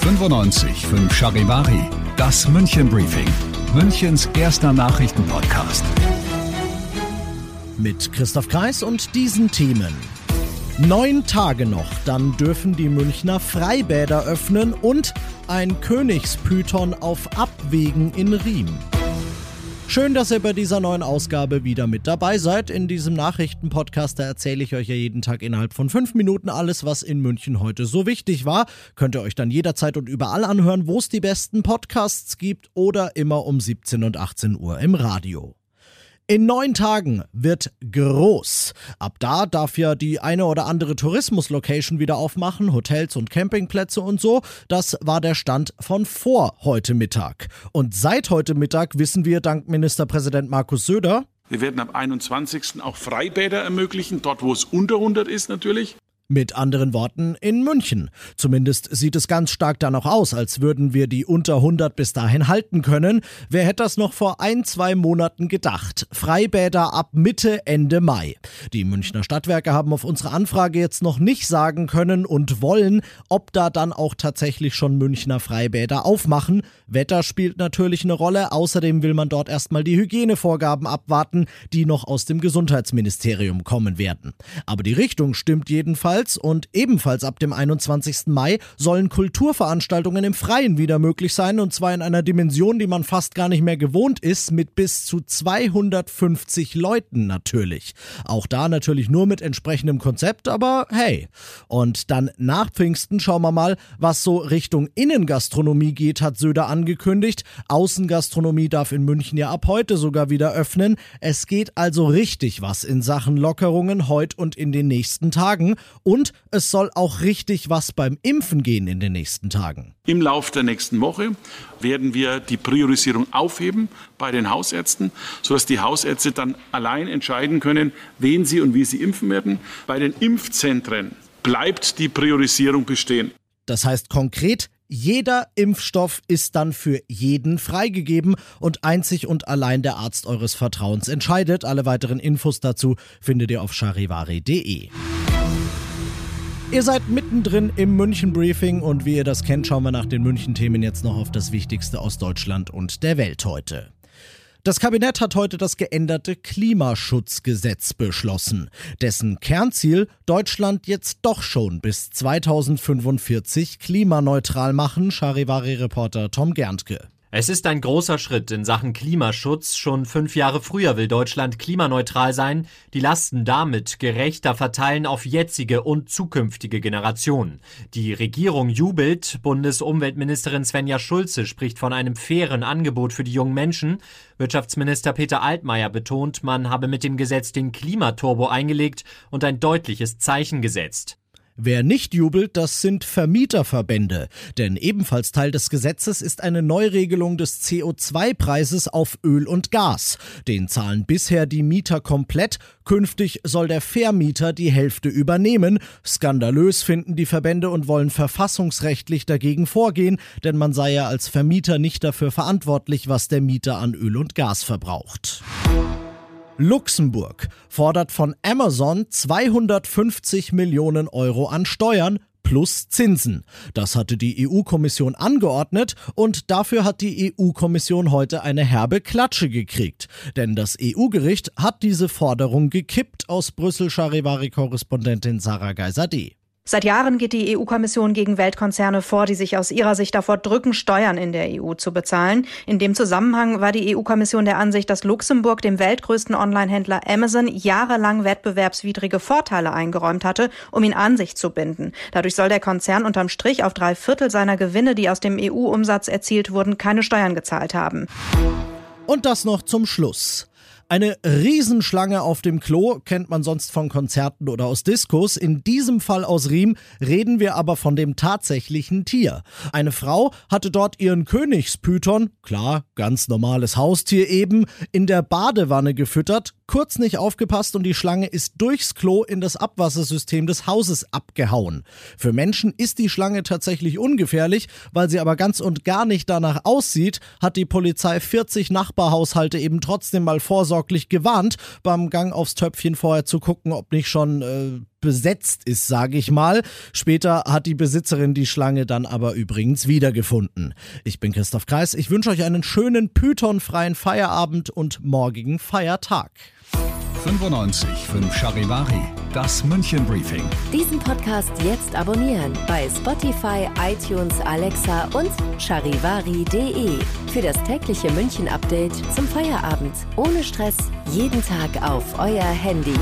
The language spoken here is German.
95 5 Charivari, das München Briefing, Münchens erster Nachrichtenpodcast. Mit Christoph Kreis und diesen Themen. Neun Tage noch, dann dürfen die Münchner Freibäder öffnen und ein Königspython auf Abwägen in Riem. Schön, dass ihr bei dieser neuen Ausgabe wieder mit dabei seid. In diesem Nachrichtenpodcast erzähle ich euch ja jeden Tag innerhalb von fünf Minuten alles, was in München heute so wichtig war. Könnt ihr euch dann jederzeit und überall anhören, wo es die besten Podcasts gibt oder immer um 17 und 18 Uhr im Radio. In neun Tagen wird groß. Ab da darf ja die eine oder andere Tourismuslocation wieder aufmachen, Hotels und Campingplätze und so. Das war der Stand von vor heute Mittag. Und seit heute Mittag wissen wir dank Ministerpräsident Markus Söder, wir werden ab 21. auch Freibäder ermöglichen, dort wo es unter 100 ist natürlich. Mit anderen Worten in München. Zumindest sieht es ganz stark danach aus, als würden wir die unter 100 bis dahin halten können. Wer hätte das noch vor ein, zwei Monaten gedacht? Freibäder ab Mitte, Ende Mai. Die Münchner Stadtwerke haben auf unsere Anfrage jetzt noch nicht sagen können und wollen, ob da dann auch tatsächlich schon Münchner Freibäder aufmachen. Wetter spielt natürlich eine Rolle. Außerdem will man dort erstmal die Hygienevorgaben abwarten, die noch aus dem Gesundheitsministerium kommen werden. Aber die Richtung stimmt jedenfalls ebenfalls und ebenfalls ab dem 21. Mai sollen Kulturveranstaltungen im Freien wieder möglich sein und zwar in einer Dimension, die man fast gar nicht mehr gewohnt ist, mit bis zu 250 Leuten natürlich. Auch da natürlich nur mit entsprechendem Konzept, aber hey. Und dann nach Pfingsten schauen wir mal, was so Richtung Innengastronomie geht, hat Söder angekündigt. Außengastronomie darf in München ja ab heute sogar wieder öffnen. Es geht also richtig was in Sachen Lockerungen heute und in den nächsten Tagen. Und es soll auch richtig was beim Impfen gehen in den nächsten Tagen. Im Lauf der nächsten Woche werden wir die Priorisierung aufheben bei den Hausärzten, sodass die Hausärzte dann allein entscheiden können, wen sie und wie sie impfen werden. Bei den Impfzentren bleibt die Priorisierung bestehen. Das heißt konkret, jeder Impfstoff ist dann für jeden freigegeben und einzig und allein der Arzt eures Vertrauens entscheidet. Alle weiteren Infos dazu findet ihr auf charivari.de. Ihr seid mittendrin im München Briefing und wie ihr das kennt, schauen wir nach den München Themen jetzt noch auf das Wichtigste aus Deutschland und der Welt heute. Das Kabinett hat heute das geänderte Klimaschutzgesetz beschlossen, dessen Kernziel Deutschland jetzt doch schon bis 2045 klimaneutral machen, Charivari-Reporter Tom Gerntke. Es ist ein großer Schritt in Sachen Klimaschutz. Schon fünf Jahre früher will Deutschland klimaneutral sein, die Lasten damit gerechter verteilen auf jetzige und zukünftige Generationen. Die Regierung jubelt. Bundesumweltministerin Svenja Schulze spricht von einem fairen Angebot für die jungen Menschen. Wirtschaftsminister Peter Altmaier betont, man habe mit dem Gesetz den Klimaturbo eingelegt und ein deutliches Zeichen gesetzt. Wer nicht jubelt, das sind Vermieterverbände. Denn ebenfalls Teil des Gesetzes ist eine Neuregelung des CO2-Preises auf Öl und Gas. Den zahlen bisher die Mieter komplett. Künftig soll der Vermieter die Hälfte übernehmen. Skandalös finden die Verbände und wollen verfassungsrechtlich dagegen vorgehen, denn man sei ja als Vermieter nicht dafür verantwortlich, was der Mieter an Öl und Gas verbraucht. Luxemburg fordert von Amazon 250 Millionen Euro an Steuern plus Zinsen. Das hatte die EU-Kommission angeordnet und dafür hat die EU-Kommission heute eine herbe Klatsche gekriegt. Denn das EU-Gericht hat diese Forderung gekippt aus Brüssel Charivari-Korrespondentin Sarah Geiser-D. Seit Jahren geht die EU-Kommission gegen Weltkonzerne vor, die sich aus ihrer Sicht davor drücken, Steuern in der EU zu bezahlen. In dem Zusammenhang war die EU-Kommission der Ansicht, dass Luxemburg dem weltgrößten Online-Händler Amazon jahrelang wettbewerbswidrige Vorteile eingeräumt hatte, um ihn an sich zu binden. Dadurch soll der Konzern unterm Strich auf drei Viertel seiner Gewinne, die aus dem EU-Umsatz erzielt wurden, keine Steuern gezahlt haben. Und das noch zum Schluss. Eine Riesenschlange auf dem Klo kennt man sonst von Konzerten oder aus Diskos. In diesem Fall aus Riem reden wir aber von dem tatsächlichen Tier. Eine Frau hatte dort ihren Königspython, klar, ganz normales Haustier eben, in der Badewanne gefüttert, kurz nicht aufgepasst und die Schlange ist durchs Klo in das Abwassersystem des Hauses abgehauen. Für Menschen ist die Schlange tatsächlich ungefährlich, weil sie aber ganz und gar nicht danach aussieht, hat die Polizei 40 Nachbarhaushalte eben trotzdem mal vorsorglich gewarnt, beim Gang aufs Töpfchen vorher zu gucken, ob nicht schon äh, besetzt ist, sage ich mal. Später hat die Besitzerin die Schlange dann aber übrigens wiedergefunden. Ich bin Christoph Kreis. Ich wünsche euch einen schönen pythonfreien Feierabend und morgigen Feiertag. 95 5 Charivari, das München Briefing. Diesen Podcast jetzt abonnieren bei Spotify, iTunes, Alexa und charivari.de. Für das tägliche München Update zum Feierabend. Ohne Stress, jeden Tag auf euer Handy.